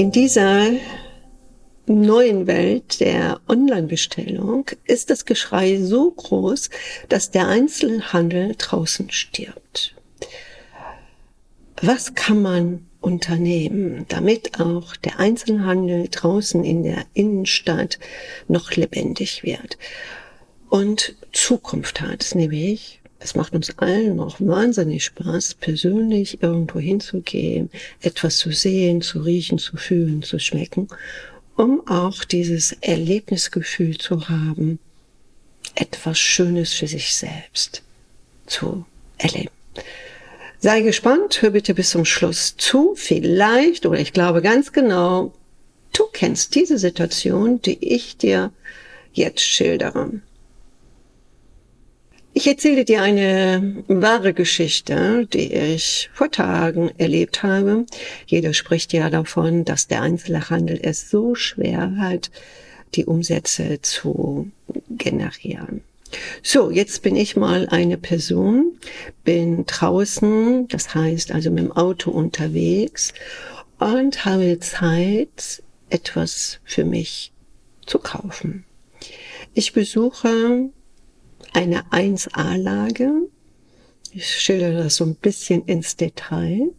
In dieser neuen Welt der Online-Bestellung ist das Geschrei so groß, dass der Einzelhandel draußen stirbt. Was kann man unternehmen, damit auch der Einzelhandel draußen in der Innenstadt noch lebendig wird und Zukunft hat, nämlich es macht uns allen noch wahnsinnig Spaß, persönlich irgendwo hinzugehen, etwas zu sehen, zu riechen, zu fühlen, zu schmecken, um auch dieses Erlebnisgefühl zu haben, etwas Schönes für sich selbst zu erleben. Sei gespannt, hör bitte bis zum Schluss zu. Vielleicht, oder ich glaube ganz genau, du kennst diese Situation, die ich dir jetzt schildere. Ich erzähle dir eine wahre Geschichte, die ich vor Tagen erlebt habe. Jeder spricht ja davon, dass der Einzelhandel es so schwer hat, die Umsätze zu generieren. So, jetzt bin ich mal eine Person, bin draußen, das heißt also mit dem Auto unterwegs und habe Zeit, etwas für mich zu kaufen. Ich besuche eine 1A-Lage. Ich schildere das so ein bisschen ins Detail.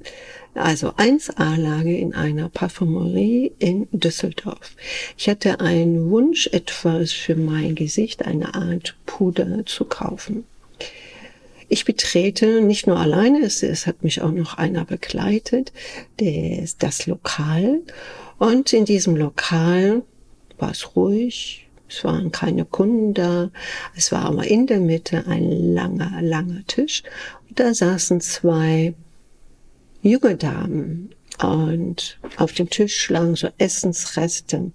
Also 1A-Lage in einer Parfümerie in Düsseldorf. Ich hatte einen Wunsch, etwas für mein Gesicht, eine Art Puder zu kaufen. Ich betrete nicht nur alleine, es, es hat mich auch noch einer begleitet, der ist das Lokal. Und in diesem Lokal war es ruhig, es waren keine Kunden. Es war aber in der Mitte ein langer, langer Tisch. Und da saßen zwei junge Damen. Und auf dem Tisch lagen so Essensreste.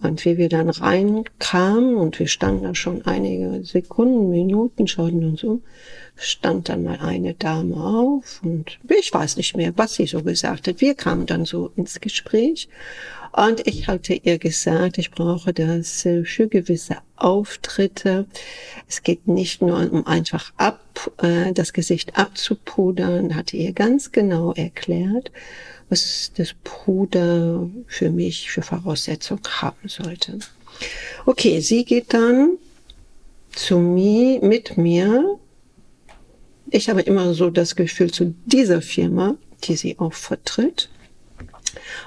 Und wie wir dann reinkamen und wir standen da schon einige Sekunden, Minuten, schauten uns um, stand dann mal eine Dame auf und ich weiß nicht mehr, was sie so gesagt hat. Wir kamen dann so ins Gespräch und ich hatte ihr gesagt, ich brauche das für gewisse Auftritte. Es geht nicht nur um einfach ab, äh, das Gesicht abzupudern, hatte ihr ganz genau erklärt, was das Puder für mich für Voraussetzung haben sollte. Okay, sie geht dann zu mir, mit mir. Ich habe immer so das Gefühl zu dieser Firma, die sie auch vertritt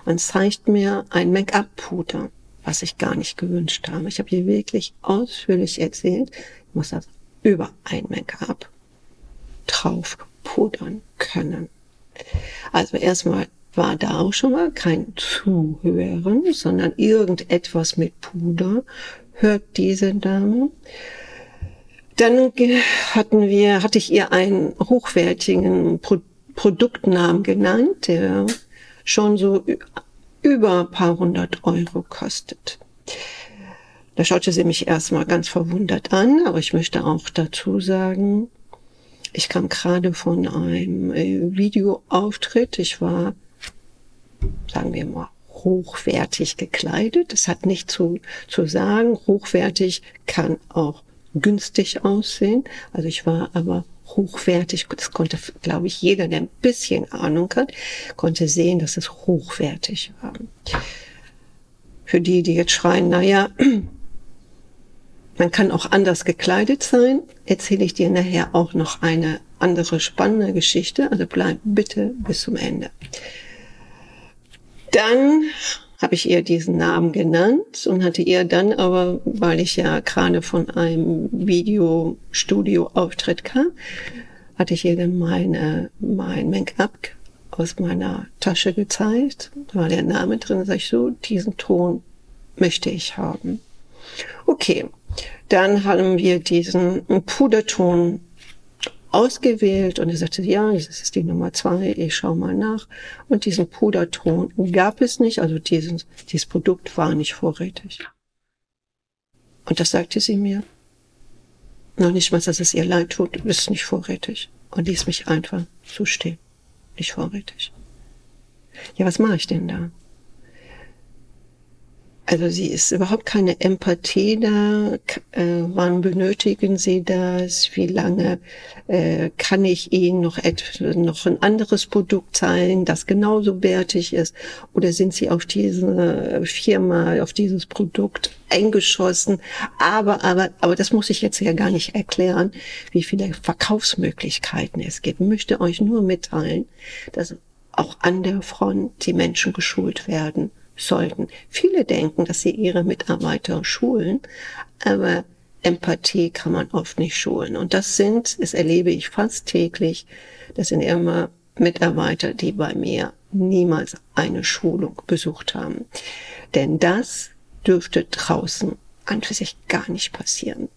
und zeigt mir ein Make-up-Puder, was ich gar nicht gewünscht habe. Ich habe hier wirklich ausführlich erzählt, ich muss das über ein Make-up drauf pudern können. Also erstmal war da auch schon mal kein Zuhören, sondern irgendetwas mit Puder hört diese Dame. Dann hatten wir, hatte ich ihr einen hochwertigen Pro Produktnamen genannt, der schon so über ein paar hundert Euro kostet. Da schaute sie mich erstmal ganz verwundert an, aber ich möchte auch dazu sagen, ich kam gerade von einem äh, Videoauftritt. Ich war, sagen wir mal, hochwertig gekleidet. Das hat nicht zu, zu sagen. Hochwertig kann auch günstig aussehen. Also ich war aber hochwertig. Das konnte, glaube ich, jeder, der ein bisschen Ahnung hat, konnte sehen, dass es hochwertig war. Für die, die jetzt schreien, naja, man kann auch anders gekleidet sein, erzähle ich dir nachher auch noch eine andere spannende Geschichte. Also bleib bitte bis zum Ende. Dann habe ich ihr diesen Namen genannt und hatte ihr dann aber, weil ich ja gerade von einem Videostudio-Auftritt kam, hatte ich ihr dann meine, mein Make-up aus meiner Tasche gezeigt. Da war der Name drin. Sag ich so, diesen Ton möchte ich haben. Okay, dann haben wir diesen Puderton ausgewählt und er sagte, ja, das ist die Nummer zwei, ich schau mal nach. Und diesen Puderton gab es nicht, also diesen, dieses Produkt war nicht vorrätig. Und das sagte sie mir. Noch nicht mal, dass es ihr leid tut, ist nicht vorrätig. Und ließ mich einfach zustehen. Nicht vorrätig. Ja, was mache ich denn da? Also sie ist überhaupt keine Empathie da. Äh, wann benötigen Sie das? Wie lange äh, kann ich Ihnen noch, noch ein anderes Produkt zeigen, das genauso wertig ist? Oder sind Sie auf diese Firma, auf dieses Produkt eingeschossen? Aber, aber, aber das muss ich jetzt ja gar nicht erklären, wie viele Verkaufsmöglichkeiten es gibt. Ich möchte euch nur mitteilen, dass auch an der Front die Menschen geschult werden sollten. Viele denken, dass sie ihre Mitarbeiter schulen, aber Empathie kann man oft nicht schulen. Und das sind, das erlebe ich fast täglich, das sind immer Mitarbeiter, die bei mir niemals eine Schulung besucht haben. Denn das dürfte draußen an für sich gar nicht passieren.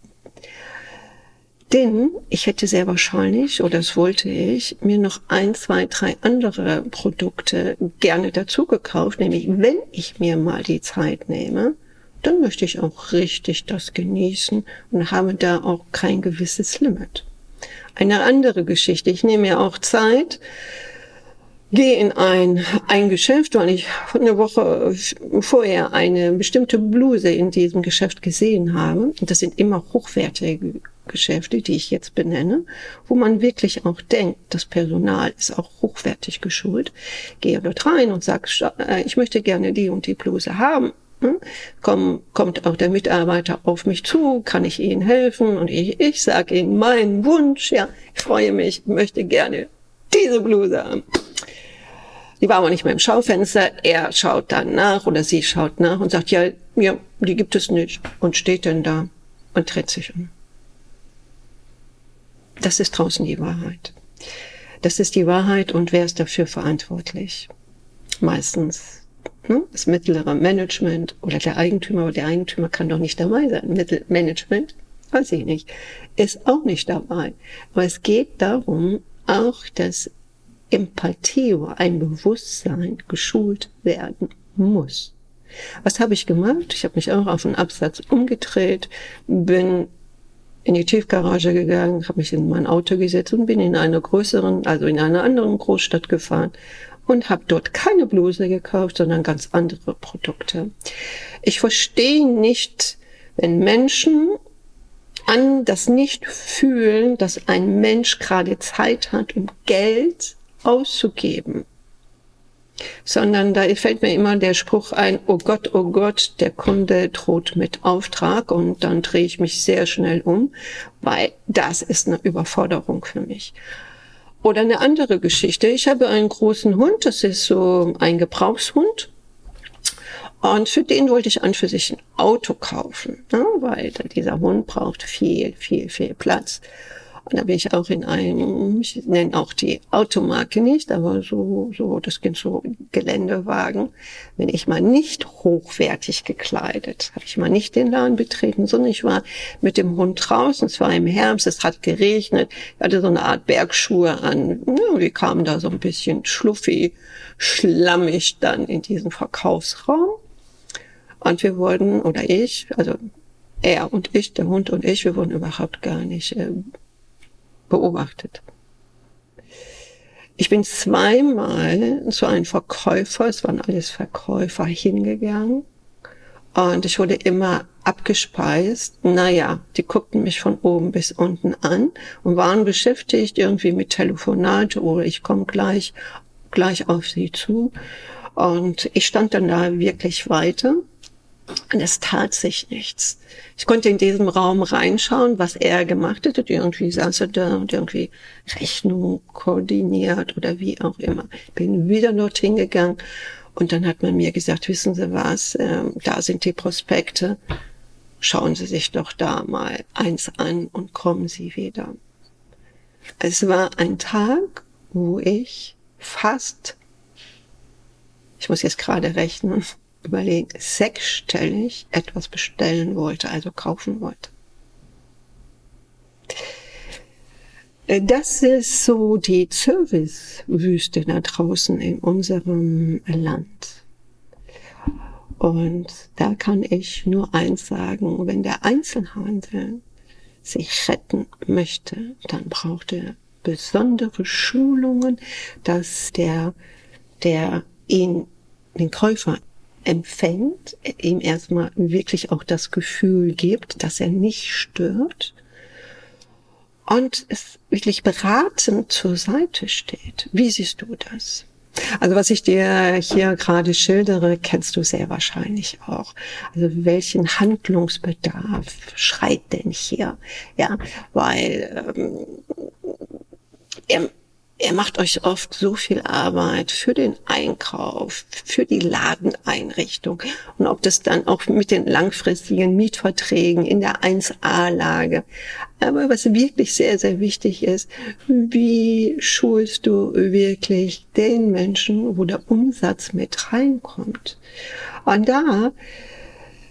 Denn ich hätte sehr wahrscheinlich, oder das wollte ich, mir noch ein, zwei, drei andere Produkte gerne dazu gekauft, nämlich wenn ich mir mal die Zeit nehme, dann möchte ich auch richtig das genießen und habe da auch kein gewisses Limit. Eine andere Geschichte. Ich nehme mir auch Zeit, gehe in ein, ein Geschäft, weil ich eine Woche vorher eine bestimmte Bluse in diesem Geschäft gesehen habe. Und das sind immer hochwertige Geschäfte, die ich jetzt benenne, wo man wirklich auch denkt, das Personal ist auch hochwertig geschult. Gehe dort rein und sage, äh, ich möchte gerne die und die Bluse haben. Hm? Komm, kommt auch der Mitarbeiter auf mich zu, kann ich Ihnen helfen? Und ich, ich sage Ihnen meinen Wunsch, ja, ich freue mich, möchte gerne diese Bluse haben. Die war aber nicht mehr im Schaufenster. Er schaut dann nach oder sie schaut nach und sagt, ja, ja, die gibt es nicht. Und steht dann da und dreht sich um. Das ist draußen die Wahrheit. Das ist die Wahrheit und wer ist dafür verantwortlich? Meistens ne? das mittlere Management oder der Eigentümer, aber der Eigentümer kann doch nicht dabei sein. Mittelmanagement, weiß ich nicht, ist auch nicht dabei. Aber es geht darum, auch dass Empathie oder ein Bewusstsein geschult werden muss. Was habe ich gemacht? Ich habe mich auch auf einen Absatz umgedreht, bin in die Tiefgarage gegangen, habe mich in mein Auto gesetzt und bin in einer größeren, also in einer anderen Großstadt gefahren und habe dort keine Bluse gekauft, sondern ganz andere Produkte. Ich verstehe nicht, wenn Menschen an das nicht fühlen, dass ein Mensch gerade Zeit hat, um Geld auszugeben sondern da fällt mir immer der Spruch ein, oh Gott, oh Gott, der Kunde droht mit Auftrag und dann drehe ich mich sehr schnell um, weil das ist eine Überforderung für mich. Oder eine andere Geschichte. Ich habe einen großen Hund, das ist so ein Gebrauchshund. Und für den wollte ich an für sich ein Auto kaufen, ne? weil dieser Hund braucht viel, viel, viel Platz. Und da bin ich auch in einem, ich nenne auch die Automarke nicht, aber so, so, das sind so Geländewagen. Wenn ich mal nicht hochwertig gekleidet, habe ich mal nicht den Laden betreten, sondern ich war mit dem Hund draußen. Es war im Herbst, es hat geregnet. Ich hatte so eine Art Bergschuhe an. Ja, die kamen da so ein bisschen schluffi, schlammig dann in diesen Verkaufsraum. Und wir wurden, oder ich, also er und ich, der Hund und ich, wir wurden überhaupt gar nicht äh, beobachtet. Ich bin zweimal zu einem Verkäufer, es waren alles Verkäufer, hingegangen und ich wurde immer abgespeist. Naja, die guckten mich von oben bis unten an und waren beschäftigt irgendwie mit Telefonate oder ich komme gleich, gleich auf sie zu. Und ich stand dann da wirklich weiter und es tat sich nichts. Ich konnte in diesem Raum reinschauen, was er gemacht hat. Irgendwie saß er da und irgendwie Rechnung koordiniert oder wie auch immer. Bin wieder dorthin gegangen und dann hat man mir gesagt, wissen Sie was, äh, da sind die Prospekte. Schauen Sie sich doch da mal eins an und kommen Sie wieder. Es war ein Tag, wo ich fast, ich muss jetzt gerade rechnen, überlegen, sechsstellig etwas bestellen wollte, also kaufen wollte. Das ist so die Servicewüste da draußen in unserem Land. Und da kann ich nur eins sagen, wenn der Einzelhandel sich retten möchte, dann braucht er besondere Schulungen, dass der, der ihn, den Käufer empfängt, ihm erstmal wirklich auch das Gefühl gibt, dass er nicht stört und es wirklich beratend zur Seite steht. Wie siehst du das? Also was ich dir hier gerade schildere, kennst du sehr wahrscheinlich auch. Also welchen Handlungsbedarf schreit denn hier? Ja, weil ähm, er, er macht euch oft so viel Arbeit für den Einkauf, für die Ladeneinrichtung und ob das dann auch mit den langfristigen Mietverträgen in der 1A-Lage. Aber was wirklich sehr, sehr wichtig ist, wie schulst du wirklich den Menschen, wo der Umsatz mit reinkommt? Und da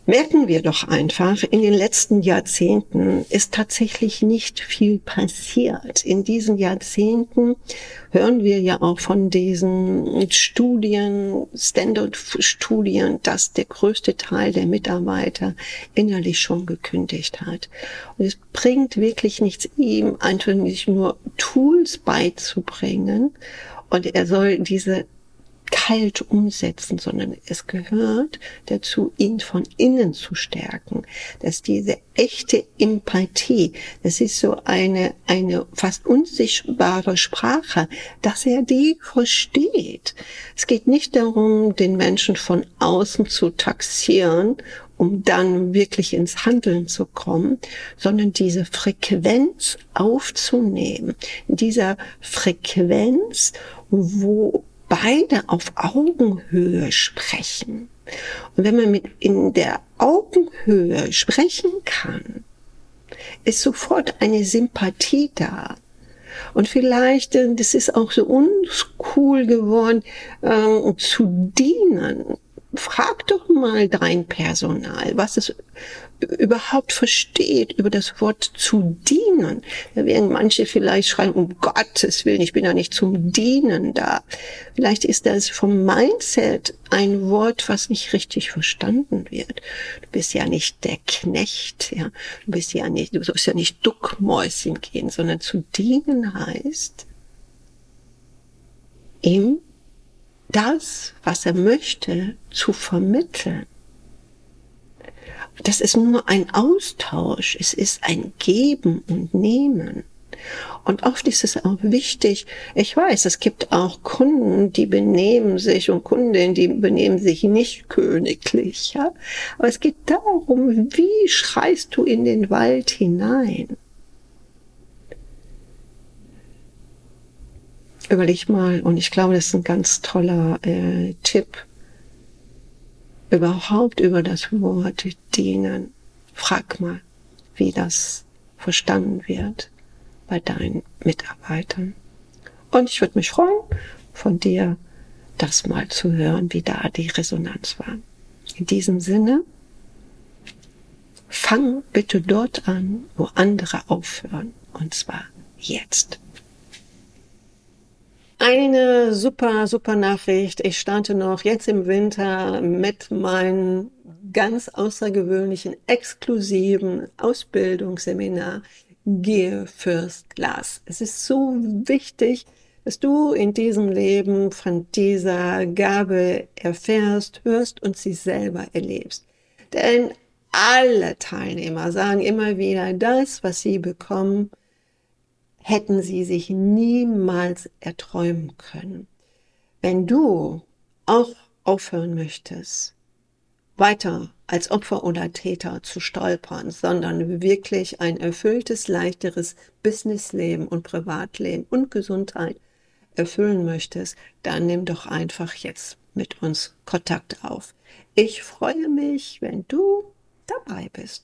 merken wir doch einfach, in den letzten Jahrzehnten ist tatsächlich nicht viel passiert. In diesen Jahrzehnten hören wir ja auch von diesen Studien, Standard-Studien, dass der größte Teil der Mitarbeiter innerlich schon gekündigt hat. Und es bringt wirklich nichts, ihm einfach nicht nur Tools beizubringen, und er soll diese kalt umsetzen, sondern es gehört dazu, ihn von innen zu stärken. Dass diese echte Empathie, das ist so eine, eine fast unsichtbare Sprache, dass er die versteht. Es geht nicht darum, den Menschen von außen zu taxieren um dann wirklich ins Handeln zu kommen, sondern diese Frequenz aufzunehmen. In dieser Frequenz, wo beide auf Augenhöhe sprechen. Und wenn man mit in der Augenhöhe sprechen kann, ist sofort eine Sympathie da. Und vielleicht, äh, das ist auch so uncool geworden, äh, zu dienen. Frag doch mal dein Personal, was es überhaupt versteht, über das Wort zu dienen. Da werden manche vielleicht schreien, um Gottes Willen, ich bin ja nicht zum Dienen da. Vielleicht ist das vom Mindset ein Wort, was nicht richtig verstanden wird. Du bist ja nicht der Knecht, ja. Du bist ja nicht, du sollst ja nicht Duckmäuschen gehen, sondern zu dienen heißt, ihm das, was er möchte, zu vermitteln das ist nur ein Austausch, es ist ein Geben und Nehmen. Und oft ist es auch wichtig, ich weiß, es gibt auch Kunden, die benehmen sich und Kundinnen, die benehmen sich nicht königlich, ja. Aber es geht darum, wie schreist du in den Wald hinein? Überleg mal, und ich glaube, das ist ein ganz toller äh, Tipp, überhaupt über das Wort dienen. Frag mal, wie das verstanden wird bei deinen Mitarbeitern. Und ich würde mich freuen, von dir das mal zu hören, wie da die Resonanz war. In diesem Sinne, fang bitte dort an, wo andere aufhören. Und zwar jetzt. Eine super, super Nachricht. Ich starte noch jetzt im Winter mit meinem ganz außergewöhnlichen, exklusiven Ausbildungsseminar Gehe First Class. Es ist so wichtig, dass du in diesem Leben von dieser Gabe erfährst, hörst und sie selber erlebst. Denn alle Teilnehmer sagen immer wieder, das, was sie bekommen, hätten sie sich niemals erträumen können. Wenn du auch aufhören möchtest, weiter als Opfer oder Täter zu stolpern, sondern wirklich ein erfülltes, leichteres Businessleben und Privatleben und Gesundheit erfüllen möchtest, dann nimm doch einfach jetzt mit uns Kontakt auf. Ich freue mich, wenn du dabei bist.